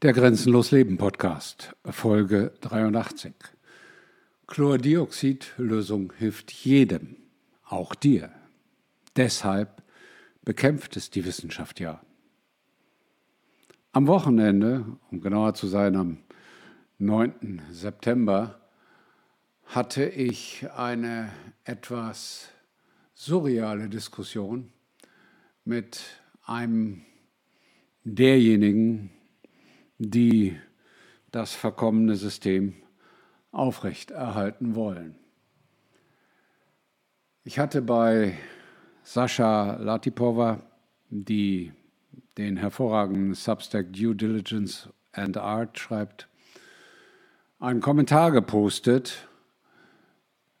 Der Grenzenlos Leben Podcast, Folge 83. Chlordioxidlösung hilft jedem, auch dir. Deshalb bekämpft es die Wissenschaft ja. Am Wochenende, um genauer zu sein, am 9. September, hatte ich eine etwas surreale Diskussion mit einem derjenigen, die das verkommene System aufrechterhalten wollen. Ich hatte bei Sascha Latipova, die den hervorragenden Substack Due Diligence and Art schreibt, einen Kommentar gepostet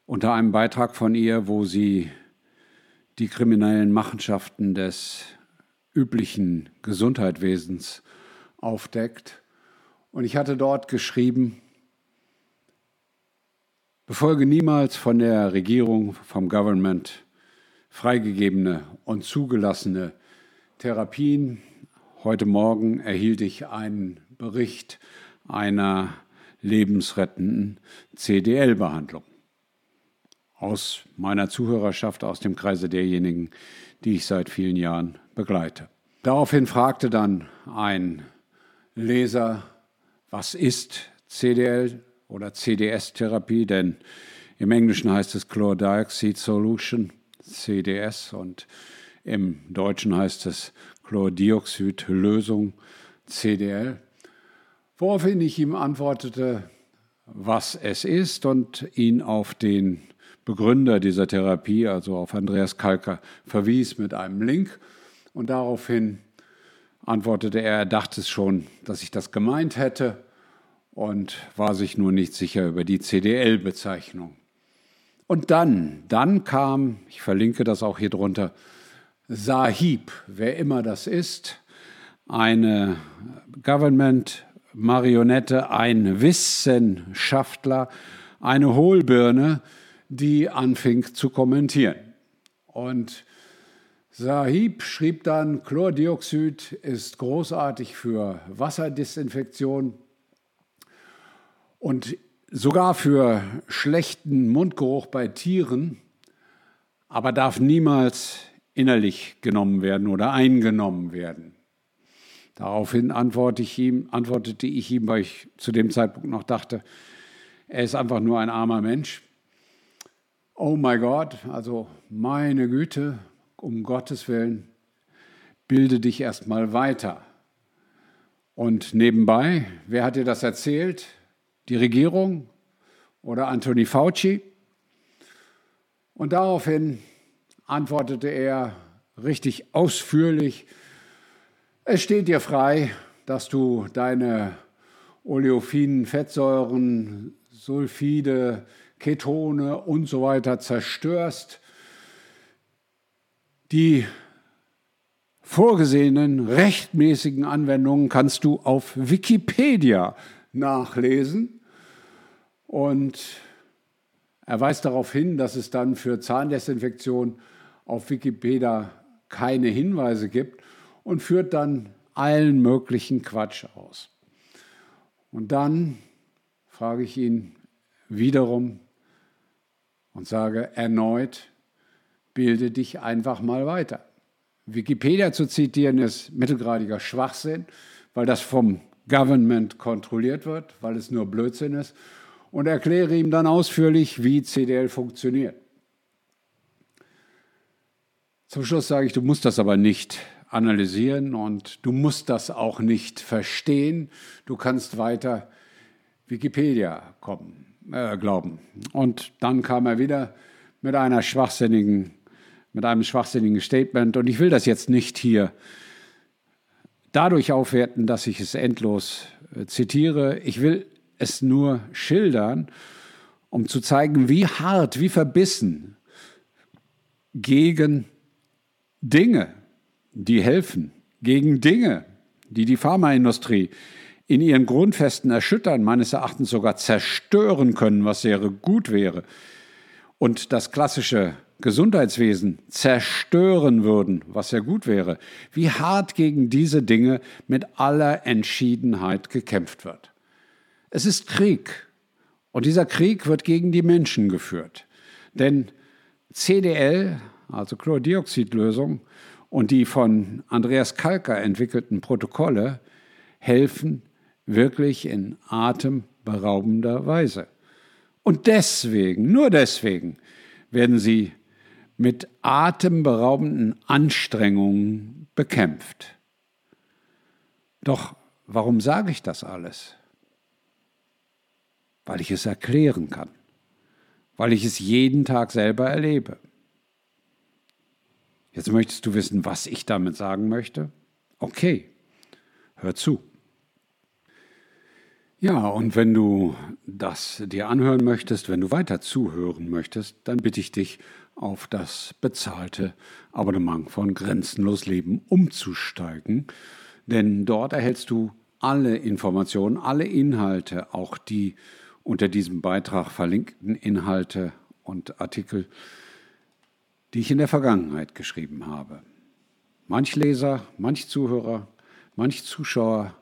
unter einem Beitrag von ihr, wo sie die kriminellen Machenschaften des üblichen Gesundheitswesens aufdeckt. Und ich hatte dort geschrieben, befolge niemals von der Regierung, vom Government freigegebene und zugelassene Therapien. Heute Morgen erhielt ich einen Bericht einer lebensrettenden CDL-Behandlung aus meiner Zuhörerschaft, aus dem Kreise derjenigen, die ich seit vielen Jahren begleite. Daraufhin fragte dann ein Leser, was ist CDL oder CDS-Therapie, denn im Englischen heißt es Chlordioxide Solution, CDS, und im Deutschen heißt es Chlordioxid-Lösung, CDL. Woraufhin ich ihm antwortete, was es ist und ihn auf den Begründer dieser Therapie, also auf Andreas Kalker, verwies mit einem Link. Und daraufhin antwortete er, er dachte es schon, dass ich das gemeint hätte und war sich nur nicht sicher über die CDL-Bezeichnung. Und dann, dann kam, ich verlinke das auch hier drunter, Sahib, wer immer das ist, eine Government-Marionette, ein Wissenschaftler, eine Hohlbirne, die anfing zu kommentieren. Und Sahib schrieb dann, Chlordioxid ist großartig für Wasserdesinfektion und sogar für schlechten Mundgeruch bei Tieren, aber darf niemals innerlich genommen werden oder eingenommen werden. Daraufhin antwortete ich ihm, antwortete ich ihm, weil ich zu dem Zeitpunkt noch dachte, er ist einfach nur ein armer Mensch. Oh mein Gott, also meine Güte, um Gottes Willen, bilde dich erstmal weiter. Und nebenbei, wer hat dir das erzählt? Die Regierung oder Anthony Fauci? Und daraufhin antwortete er richtig ausführlich, es steht dir frei, dass du deine oleophinen Fettsäuren, Sulfide, Ketone und so weiter zerstörst die vorgesehenen rechtmäßigen Anwendungen kannst du auf Wikipedia nachlesen. Und er weist darauf hin, dass es dann für Zahndesinfektion auf Wikipedia keine Hinweise gibt und führt dann allen möglichen Quatsch aus. Und dann frage ich ihn wiederum und sage erneut, bilde dich einfach mal weiter. Wikipedia zu zitieren ist mittelgradiger Schwachsinn, weil das vom Government kontrolliert wird, weil es nur Blödsinn ist und erkläre ihm dann ausführlich, wie CDL funktioniert. Zum Schluss sage ich, du musst das aber nicht analysieren und du musst das auch nicht verstehen. Du kannst weiter Wikipedia kommen, äh, glauben. Und dann kam er wieder mit einer schwachsinnigen mit einem schwachsinnigen Statement. Und ich will das jetzt nicht hier dadurch aufwerten, dass ich es endlos äh, zitiere. Ich will es nur schildern, um zu zeigen, wie hart, wie verbissen gegen Dinge, die helfen, gegen Dinge, die die Pharmaindustrie in ihren Grundfesten erschüttern, meines Erachtens sogar zerstören können, was sehr gut wäre. Und das klassische Gesundheitswesen zerstören würden, was ja gut wäre, wie hart gegen diese Dinge mit aller Entschiedenheit gekämpft wird. Es ist Krieg und dieser Krieg wird gegen die Menschen geführt. Denn CDL, also Chlordioxidlösung, und die von Andreas Kalker entwickelten Protokolle helfen wirklich in atemberaubender Weise. Und deswegen, nur deswegen, werden sie mit atemberaubenden Anstrengungen bekämpft. Doch warum sage ich das alles? Weil ich es erklären kann, weil ich es jeden Tag selber erlebe. Jetzt möchtest du wissen, was ich damit sagen möchte? Okay, hör zu. Ja, und wenn du das dir anhören möchtest, wenn du weiter zuhören möchtest, dann bitte ich dich, auf das bezahlte Abonnement von Grenzenlos Leben umzusteigen. Denn dort erhältst du alle Informationen, alle Inhalte, auch die unter diesem Beitrag verlinkten Inhalte und Artikel, die ich in der Vergangenheit geschrieben habe. Manch Leser, manch Zuhörer, manch Zuschauer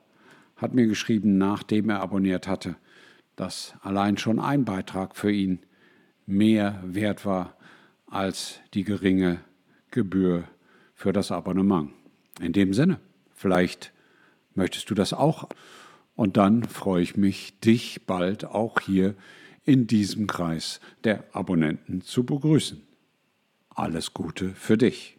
hat mir geschrieben, nachdem er abonniert hatte, dass allein schon ein Beitrag für ihn mehr wert war als die geringe Gebühr für das Abonnement. In dem Sinne, vielleicht möchtest du das auch. Und dann freue ich mich, dich bald auch hier in diesem Kreis der Abonnenten zu begrüßen. Alles Gute für dich.